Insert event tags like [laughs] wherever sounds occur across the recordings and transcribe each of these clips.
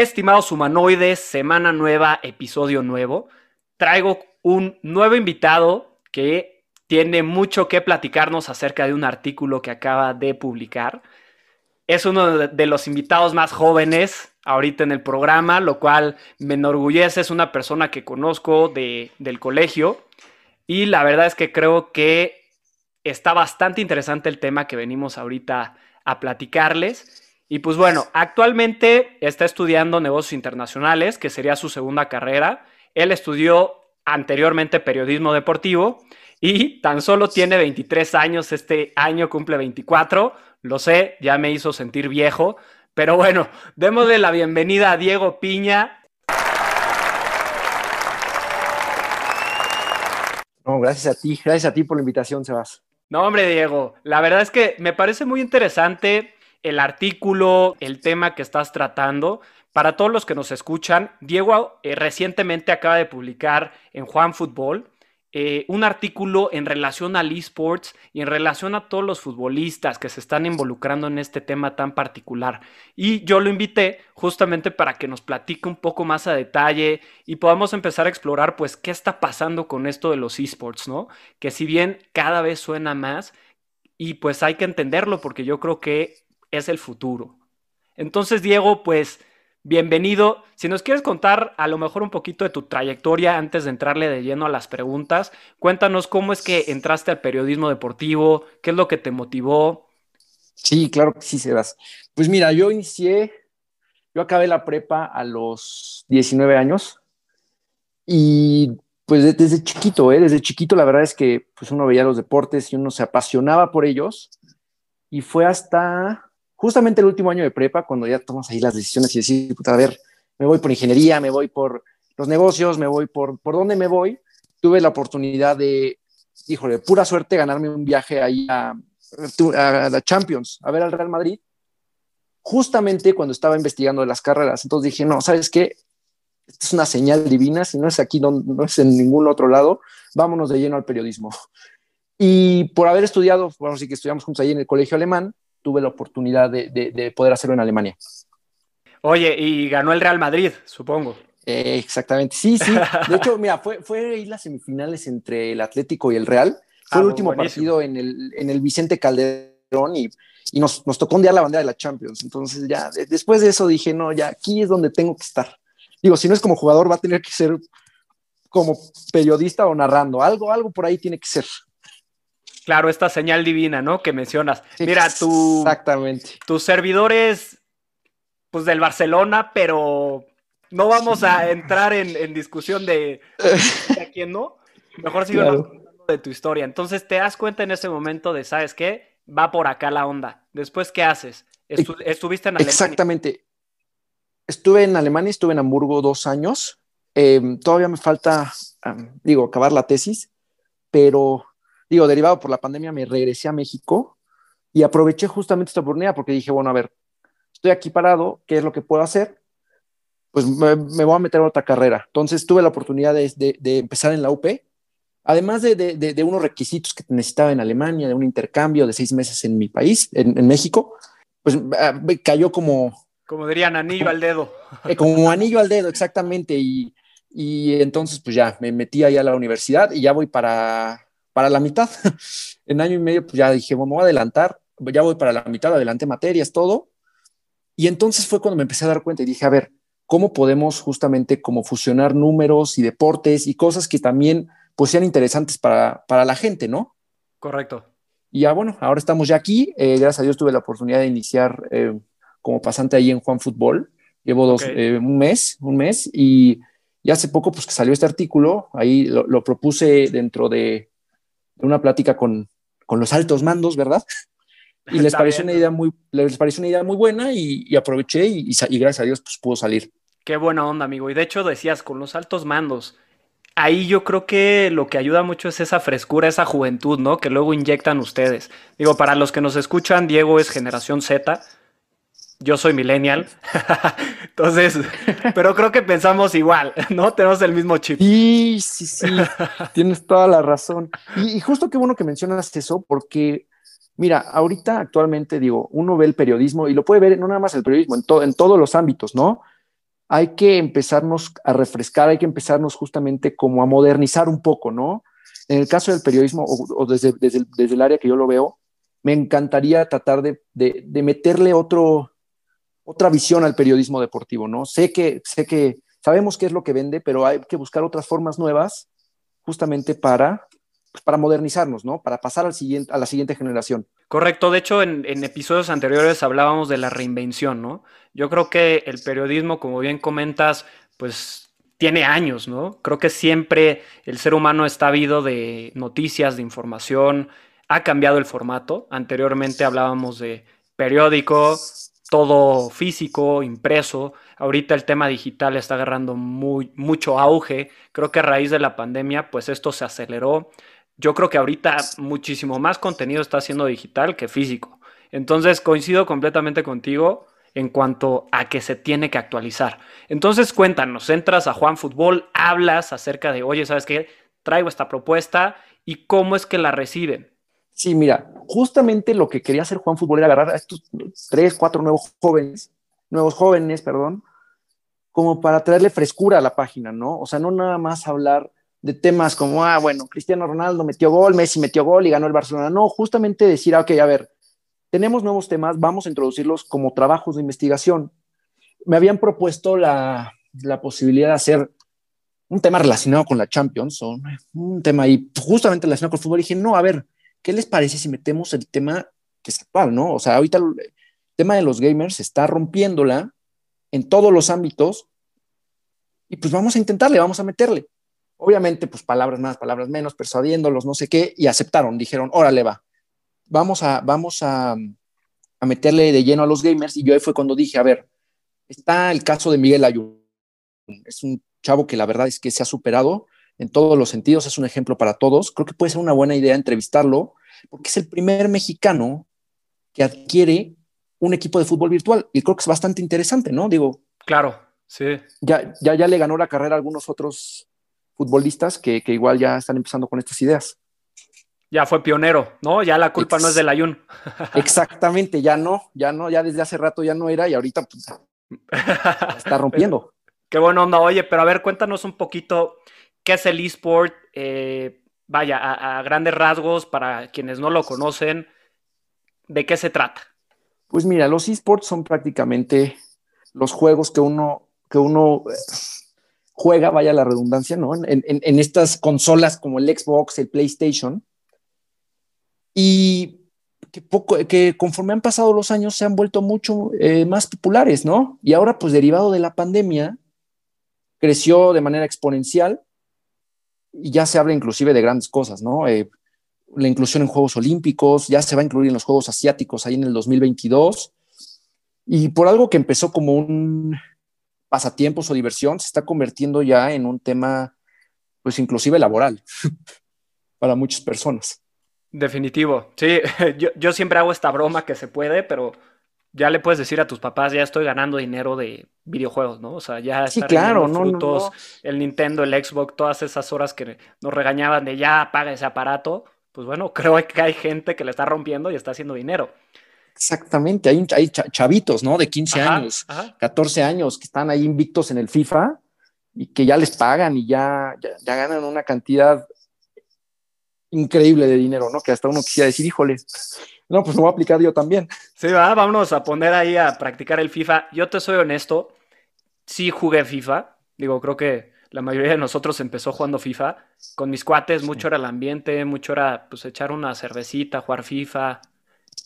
Estimados humanoides, semana nueva, episodio nuevo. Traigo un nuevo invitado que tiene mucho que platicarnos acerca de un artículo que acaba de publicar. Es uno de los invitados más jóvenes ahorita en el programa, lo cual me enorgullece. Es una persona que conozco de, del colegio y la verdad es que creo que está bastante interesante el tema que venimos ahorita a platicarles. Y pues bueno, actualmente está estudiando negocios internacionales, que sería su segunda carrera. Él estudió anteriormente periodismo deportivo y tan solo tiene 23 años, este año cumple 24. Lo sé, ya me hizo sentir viejo, pero bueno, démosle la bienvenida a Diego Piña, No, gracias a ti, gracias a ti por la invitación, Sebas. No, hombre, Diego, la verdad es que me parece muy interesante el artículo, el tema que estás tratando. Para todos los que nos escuchan, Diego eh, recientemente acaba de publicar en Juan Fútbol eh, un artículo en relación al esports y en relación a todos los futbolistas que se están involucrando en este tema tan particular. Y yo lo invité justamente para que nos platique un poco más a detalle y podamos empezar a explorar pues qué está pasando con esto de los esports, ¿no? Que si bien cada vez suena más y pues hay que entenderlo porque yo creo que es el futuro. Entonces, Diego, pues bienvenido. Si nos quieres contar a lo mejor un poquito de tu trayectoria antes de entrarle de lleno a las preguntas, cuéntanos cómo es que entraste al periodismo deportivo, qué es lo que te motivó. Sí, claro que sí, Sebas. Pues mira, yo inicié, yo acabé la prepa a los 19 años y pues desde chiquito, ¿eh? desde chiquito la verdad es que pues uno veía los deportes y uno se apasionaba por ellos y fue hasta justamente el último año de prepa, cuando ya tomas ahí las decisiones y decir, puta, a ver, me voy por ingeniería, me voy por los negocios, me voy por, por dónde me voy, tuve la oportunidad de, híjole, pura suerte ganarme un viaje ahí a, a, la Champions, a ver al Real Madrid, justamente cuando estaba investigando las carreras. Entonces dije, no, ¿sabes qué? Esta es una señal divina, si no es aquí, no, no es en ningún otro lado, vámonos de lleno al periodismo. Y por haber estudiado, bueno, sí que estudiamos juntos ahí en el colegio alemán, tuve la oportunidad de, poder hacerlo en Alemania. Oye, y ganó el Real Madrid, supongo. Eh, exactamente, sí, sí. De hecho, [laughs] mira, fue, fue ahí las semifinales entre el Atlético y el Real. Fue el ah, último partido en el, en el Vicente Calderón y, y nos, nos, tocó ondear la bandera de la Champions. Entonces ya, después de eso dije, no, ya aquí es donde tengo que estar. Digo, si no es como jugador, va a tener que ser como periodista o narrando. Algo, algo por ahí tiene que ser. Claro, esta señal divina, ¿no? Que mencionas. Mira, tu, Exactamente. tus servidores, pues del Barcelona, pero no vamos a entrar en, discusión de, de, quién no. Mejor sigo hablando de tu historia. Entonces te das cuenta en ese momento de, ¿sabes qué? Va por acá la onda. Después, ¿qué haces? estuviste en Alemania. Exactamente. Estuve en Alemania, estuve en Hamburgo dos años. Em, todavía me falta, digo, acabar la tesis, pero digo, derivado por la pandemia, me regresé a México y aproveché justamente esta oportunidad porque dije, bueno, a ver, estoy aquí parado, ¿qué es lo que puedo hacer? Pues me, voy a meter a otra carrera. Entonces tuve la oportunidad de, empezar en la UP, además de, unos requisitos que necesitaba en Alemania, de un intercambio de seis meses en mi país, en, México, pues ah, me cayó como... Como dirían, anillo al dedo. Eh, como anillo al dedo, exactamente. Y, y entonces, pues ya, me metí ahí a la universidad y ya voy para para la mitad. [laughs] en año y medio, pues ya dije, bueno, voy a adelantar, ya voy para la mitad, adelante materias, todo. Y entonces fue cuando me empecé a dar cuenta y dije, a ver, ¿cómo podemos justamente como fusionar números y deportes y cosas que también pues sean interesantes para, para la gente, ¿no? Correcto. Y ya bueno, ahora estamos ya aquí. Eh, gracias a Dios tuve la oportunidad de iniciar eh, como pasante ahí en Juan Fútbol. Llevo dos, eh, un mes, un mes y, y, hace poco pues que salió este artículo, ahí lo propuse dentro de, una plática con, con los altos mandos, ¿verdad? [laughs] Y les pareció, una idea muy, les pareció una idea muy buena y, aproveché y, y, gracias a Dios pues, pudo salir. Qué buena onda, amigo. Y de hecho decías, con los altos mandos, ahí yo creo que lo que ayuda mucho es esa frescura, esa juventud, ¿no? Que luego inyectan ustedes. Digo, para los que nos escuchan, Diego es generación Z. Yo soy millennial. [laughs] Entonces, pero creo que pensamos igual, ¿no? Tenemos el mismo chip. Sí, sí, sí. [laughs] Tienes toda la razón. Y, y, justo qué bueno que mencionas eso, porque, mira, ahorita actualmente digo, uno ve el periodismo y lo puede ver no nada más el periodismo, en, en todos los ámbitos, ¿no? hay que empezarnos a refrescar, hay que empezarnos justamente como a modernizar un poco, ¿no? En el caso del periodismo, o, desde, desde, el, área que yo lo veo, me encantaría tratar de, de, meterle otro, otra visión al periodismo deportivo, ¿no? Sé que, sé que sabemos qué es lo que vende, pero hay que buscar otras formas nuevas justamente para, pues, para modernizarnos, ¿no? Para pasar al siguiente, a la siguiente generación. Correcto, de hecho en, episodios anteriores hablábamos de la reinvención, ¿no? Yo creo que el periodismo, como bien comentas, pues tiene años, ¿no? Creo que siempre el ser humano está habido de noticias, de información, ha cambiado el formato. Anteriormente hablábamos de periódico, todo físico, impreso. Ahorita el tema digital está agarrando muy, mucho auge. Creo que a raíz de la pandemia, pues esto se aceleró yo creo que ahorita muchísimo más contenido está siendo digital que físico. Entonces coincido completamente contigo en cuanto a que se tiene que actualizar. Entonces cuéntanos, entras a Juan Fútbol, hablas acerca de, oye, ¿sabes qué? Traigo esta propuesta y cómo es que la reciben. Sí, mira, justamente lo que quería hacer Juan Fútbol era agarrar a estos tres, cuatro nuevos jóvenes, nuevos jóvenes, perdón, como para traerle frescura a la página, ¿no? O sea, no nada más hablar de temas como, ah, bueno, Cristiano Ronaldo metió gol, Messi metió gol y ganó el Barcelona. No, justamente decir, ah, ok, a ver, tenemos nuevos temas, vamos a introducirlos como trabajos de investigación. Me habían propuesto la, la posibilidad de hacer un tema relacionado con la Champions, o un tema ahí justamente relacionado con el fútbol. Y dije, no, a ver, ¿qué les parece si metemos el tema que es actual, no? O sea, ahorita el tema de los gamers está rompiéndola en todos los ámbitos y pues vamos a intentarle, vamos a meterle. Obviamente, pues palabras más, palabras menos, persuadiéndolos, no sé qué, y aceptaron, dijeron, órale va, vamos a, vamos a, meterle de lleno a los gamers, y yo ahí fue cuando dije, a ver, está el caso de Miguel Ayun, es un chavo que la verdad es que se ha superado en todos los sentidos, es un ejemplo para todos, creo que puede ser una buena idea entrevistarlo, porque es el primer mexicano que adquiere un equipo de fútbol virtual, y creo que es bastante interesante, ¿no? Digo, claro, sí. Ya, ya, ya le ganó la carrera a algunos otros futbolistas que, igual ya están empezando con estas ideas. Ya fue pionero, ¿no? Ya la culpa no es del Ayun. Exactamente, ya no, ya no, ya desde hace rato ya no era y ahorita pues, [laughs] está rompiendo. Qué buena onda. Oye, pero a ver, cuéntanos un poquito qué es el eSport. Eh, vaya, a, grandes rasgos, para quienes no lo conocen, ¿de qué se trata? Pues mira, los eSports son prácticamente los juegos que uno, que uno eh, juega, vaya la redundancia, ¿no? En, estas consolas como el Xbox, el PlayStation. Y que, poco, que conforme han pasado los años se han vuelto mucho eh, más populares, ¿no? Y ahora, pues derivado de la pandemia, creció de manera exponencial y ya se habla inclusive de grandes cosas, ¿no? Eh, la inclusión en Juegos Olímpicos, ya se va a incluir en los Juegos Asiáticos ahí en el 2022. Y por algo que empezó como un, pasatiempos o diversión se está convirtiendo ya en un tema, pues inclusive laboral [laughs] para muchas personas. Definitivo, sí, [laughs] yo, siempre hago esta broma que se puede, pero ya le puedes decir a tus papás, ya estoy ganando dinero de videojuegos, ¿no? O sea, ya sí, claro, no, frutos, el Nintendo, el Xbox, todas esas horas que nos regañaban de ya apaga ese aparato, pues bueno, [laughs] creo que hay gente que le está rompiendo y está haciendo dinero. Exactamente, hay, hay chavitos, ¿no? De 15 años, 14 años que están ahí invictos en el FIFA y que ya les pagan y ya, ya, ganan una cantidad increíble de dinero, ¿no? Que hasta uno quisiera decir, híjole, no, pues lo voy a aplicar yo también. Sí, va, vámonos a poner ahí a practicar el FIFA. Yo te soy honesto, sí jugué FIFA, digo, creo que la mayoría de nosotros empezó jugando FIFA. Con mis cuates, mucho era el ambiente, mucho era pues echar una cervecita, jugar FIFA,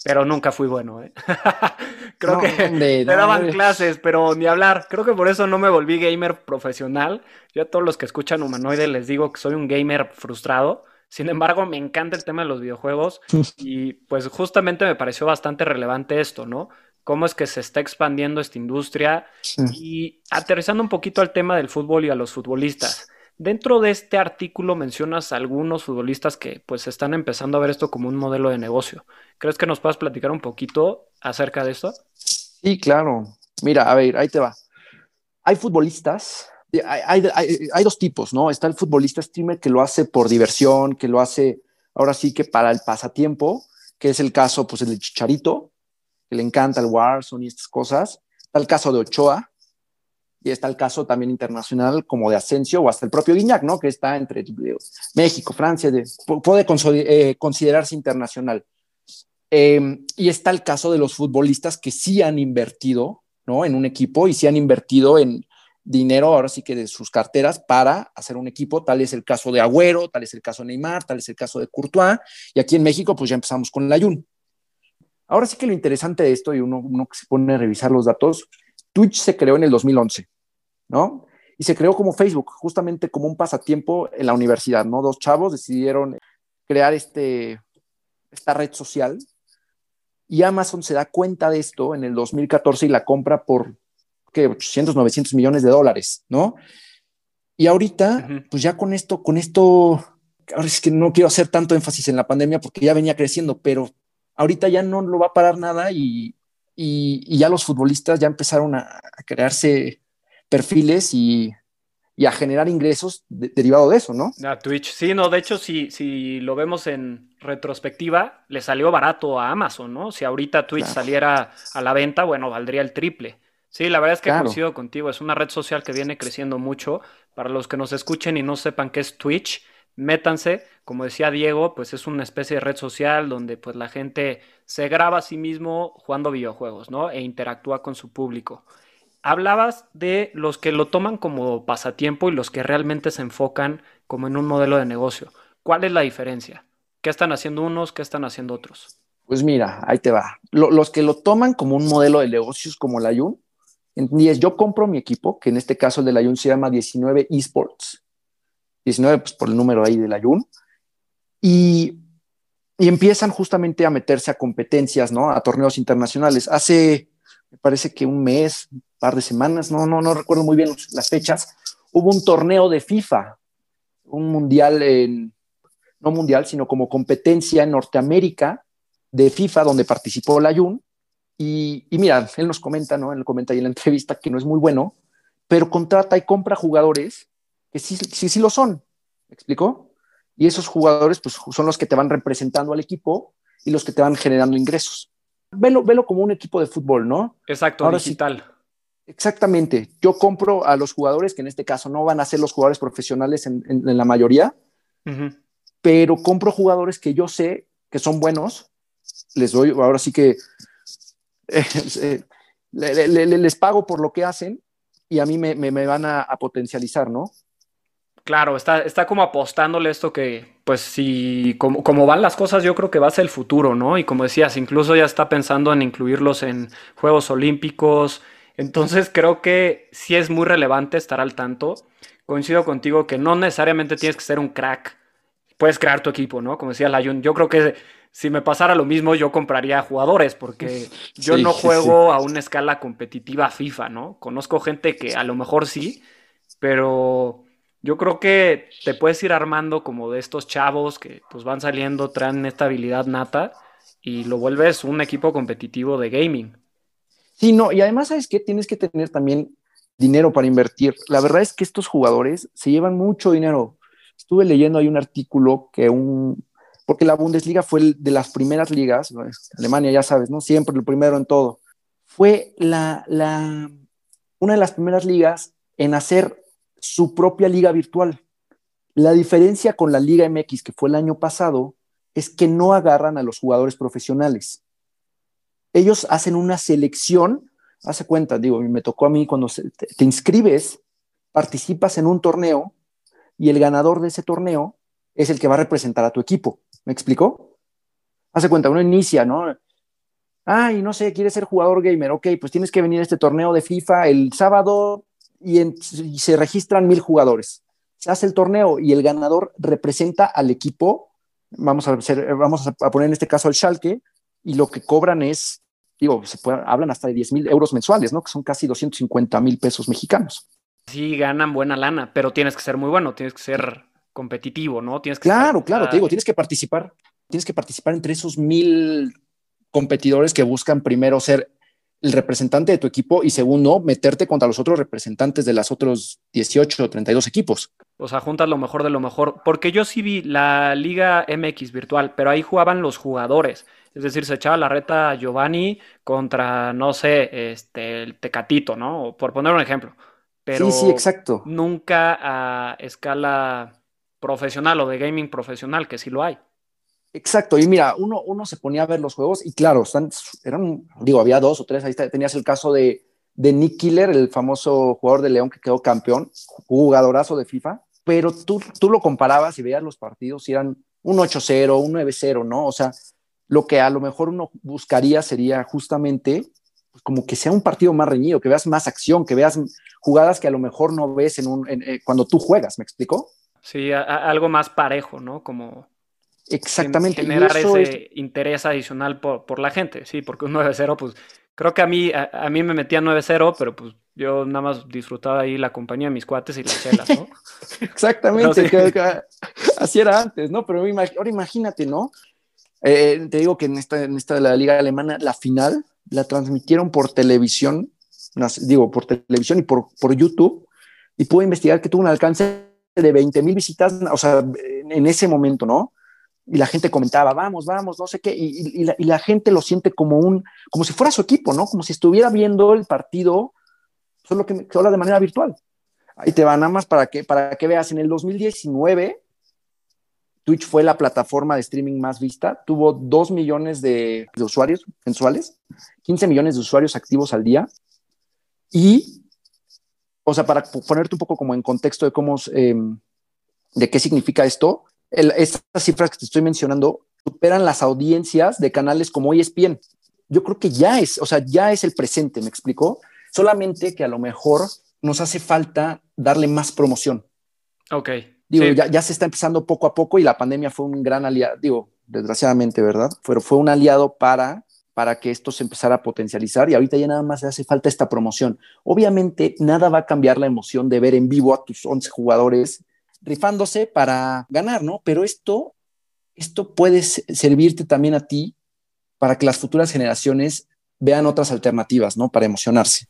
pero nunca fui bueno, ¿eh? [laughs] Creo que me daban clases, pero ni hablar. Creo que por eso no me volví gamer profesional. Yo a todos los que escuchan Humanoide les digo que soy un gamer frustrado. Sin embargo, me encanta el tema de los videojuegos [laughs] y pues justamente me pareció bastante relevante esto, ¿no? Cómo es que se está expandiendo esta industria y aterrizando un poquito al tema del fútbol y a los futbolistas. Dentro de este artículo mencionas algunos futbolistas que pues están empezando a ver esto como un modelo de negocio. ¿Crees que nos puedas platicar un poquito acerca de esto? Sí, claro. Mira, a ver, ahí te va. Hay futbolistas hay, dos tipos, ¿no? Está el futbolista streamer que lo hace por diversión, que lo hace ahora sí que para el pasatiempo, que es el caso, pues, el de Chicharito, que le encanta el Warzone y estas cosas. Está el caso de Ochoa, y está el caso también internacional como de Asensio o hasta el propio Guiñac, ¿no? Que está entre México, Francia, puede eh, considerarse internacional. Em, y está el caso de los futbolistas que sí han invertido, ¿no? En un equipo y sí han invertido en, dinero ahora sí que de sus carteras para hacer un equipo. Tal es el caso de Agüero, tal es el caso de Neymar, tal es el caso de Courtois. Y aquí en México, pues ya empezamos con la Jun. Ahora sí que lo interesante de esto, y uno, uno que se pone a revisar los datos, Twitch se creó en el 2011, ¿no? Y se creó como Facebook, justamente como un pasatiempo en la universidad, ¿no? Dos chavos decidieron crear este, esta red social y Amazon se da cuenta de esto en el 2014 y la compra por que 800, 900 millones de dólares, ¿no? Y ahorita, pues ya con esto, con esto, ahora es que no quiero hacer tanto énfasis en la pandemia porque ya venía creciendo, pero ahorita ya no lo va a parar nada y, y, ya los futbolistas ya empezaron a, crearse perfiles y, y, a generar ingresos derivado de eso, ¿no? A Twitch, sí, no, de hecho, si, si lo vemos en retrospectiva, le salió barato a Amazon, ¿no? Si ahorita Twitch saliera a la venta, bueno, valdría el triple. Sí, la verdad es que coincido contigo. Es una red social que viene creciendo mucho. Para los que nos escuchen y no sepan qué es Twitch, métanse. Como decía Diego, pues es una especie de red social donde pues la gente se graba a sí mismo jugando videojuegos, ¿no? E interactúa con su público. Hablabas de los que lo toman como pasatiempo y los que realmente se enfocan como en un modelo de negocio. ¿Cuál es la diferencia? ¿Qué están haciendo unos? ¿Qué están haciendo otros? Pues mira, ahí te va. los que lo toman como un modelo de negocios como la Yun, en yo compro mi equipo, que en este caso el de la Jun se llama 19 Esports. 19 pues, por el número ahí de la Jun. Y, y empiezan justamente a meterse a competencias, ¿no? A torneos internacionales. Hace, me parece que un mes, un par de semanas, no, no, no recuerdo muy bien las fechas, hubo un torneo de FIFA, un mundial en, no mundial, sino como competencia en Norteamérica de FIFA, donde participó la Jun y, mira, él nos comenta, ¿no? Él comenta ahí en la entrevista que no es muy bueno, pero contrata y compra jugadores que sí, sí, sí lo son. ¿Me explicó? Y esos jugadores, pues, son los que te van representando al equipo y los que te van generando ingresos. Velo, velo como un equipo de fútbol, ¿no? Exacto, digital. exactamente. Yo compro a los jugadores, que en este caso no van a ser los jugadores profesionales en, la mayoría, pero compro jugadores que yo sé que son buenos. Les doy, ahora sí que [laughs] eh, les pago por lo que hacen y a mí me, van a, potencializar, ¿no? Claro, está, está como apostándole esto que, pues si como, como, van las cosas, yo creo que va a ser el futuro, ¿no? Y como decías, incluso ya está pensando en incluirlos en Juegos Olímpicos. Entonces creo que sí es muy relevante estar al tanto. Coincido contigo que no necesariamente tienes que ser un crack. Puedes crear tu equipo, ¿no? Como decía Layun, yo creo que si me pasara lo mismo, yo compraría jugadores, porque [laughs] yo no juego a una escala competitiva FIFA, ¿no? Conozco gente que a lo mejor sí, pero yo creo que te puedes ir armando como de estos chavos que pues van saliendo, traen esta habilidad nata y lo vuelves un equipo competitivo de gaming. Sí, no, y además, ¿sabes qué? Tienes que tener también dinero para invertir. La verdad es que estos jugadores se llevan mucho dinero. Estuve leyendo ahí un artículo que un, porque la Bundesliga fue de las primeras ligas, Alemania ya sabes, ¿no? Siempre el primero en todo. Fue la, la, una de las primeras ligas en hacer su propia liga virtual. La diferencia con la Liga MX, que fue el año pasado, es que no agarran a los jugadores profesionales. Ellos hacen una selección, hace cuenta, digo, me tocó a mí cuando te inscribes, participas en un torneo y el ganador de ese torneo es el que va a representar a tu equipo. ¿Me explicó? Hace cuenta, uno inicia, ¿no? Ay, no sé, quieres ser jugador gamer. Ok, pues tienes que venir a este torneo de FIFA el sábado y, se registran mil jugadores. se hace el torneo y el ganador representa al equipo, vamos a, vamos a poner en este caso al Schalke, y lo que cobran es, digo, se hablan hasta de 10 mil euros mensuales, ¿no? Que son casi 250 mil pesos mexicanos. Sí, ganan buena lana, pero tienes que ser muy bueno, tienes que ser competitivo, ¿no? Tienes que claro, claro, te digo, tienes que participar, tienes que participar entre esos mil competidores que buscan primero ser el representante de tu equipo y segundo, meterte contra los otros representantes de los otros 18 o 32 equipos. O sea, juntas lo mejor de lo mejor. Porque yo sí vi la Liga MX virtual, pero ahí jugaban los jugadores. Es decir, se echaba la reta Giovanni contra, no sé, este, el Tecatito, ¿no? Por poner un ejemplo. Pero sí, sí, exacto. Nunca a escala profesional o de gaming profesional, que sí lo hay. Exacto, y mira, uno, uno se ponía a ver los juegos y claro, están, eran, digo, había dos o tres, ahí tenías el caso de, de Nick Killer, el famoso jugador de León que quedó campeón, jugadorazo de FIFA, pero tú, tú lo comparabas y veías los partidos y eran un 8-0, un 9-0, ¿no? O sea, lo que a lo mejor uno buscaría sería justamente pues, como que sea un partido más reñido, que veas más acción, que veas jugadas que a lo mejor no ves en un, eh, cuando tú juegas, ¿me explico? Sí, algo más parejo, ¿no? Como Exactamente. Generar ese interés adicional por, la gente, sí, porque un 9-0, pues creo que a mí, a, mí me metía 9-0, pero pues yo nada más disfrutaba ahí la compañía de mis cuates y las chelas, ¿no? [laughs] Exactamente, así era antes, ¿no? Pero ahora imagínate, ¿no? Eh, te digo que en esta, en esta de la liga alemana, la final la transmitieron por televisión, digo, por televisión y por, por YouTube, y pude investigar que tuvo un alcance de 20 mil visitas, o sea, en ese momento, ¿no? y la gente comentaba, vamos, vamos, no sé qué, y, la, gente lo siente como un, como si fuera su equipo, ¿no? Como si estuviera viendo el partido, solo que solo de manera virtual. Ahí te va nada más para que, para que veas, en el 2019, Twitch fue la plataforma de streaming más vista, tuvo 2 millones de, usuarios mensuales, 15 millones de usuarios activos al día, y, o sea, para ponerte un poco como en contexto de cómo, em, de qué significa esto, estas cifras que te estoy mencionando superan las audiencias de canales como ESPN. Yo creo que ya es, o sea, ya es el presente, ¿me explicó? Solamente que a lo mejor nos hace falta darle más promoción. Ok. Digo, ya, se está empezando poco a poco y la pandemia fue un gran aliado, digo, desgraciadamente, ¿verdad? Pero fue un aliado para, para que esto se empezara a potencializar y ahorita ya nada más hace falta esta promoción. Obviamente, nada va a cambiar la emoción de ver en vivo a tus 11 jugadores rifándose para ganar, ¿no? Pero esto, esto puede servirte también a ti para que las futuras generaciones vean otras alternativas, ¿no? Para emocionarse.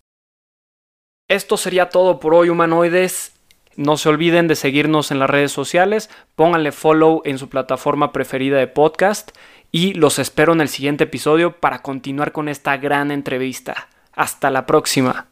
Esto sería todo por hoy, humanoides. No se olviden de seguirnos en las redes sociales, pónganle follow en su plataforma preferida de podcast y los espero en el siguiente episodio para continuar con esta gran entrevista. Hasta la próxima.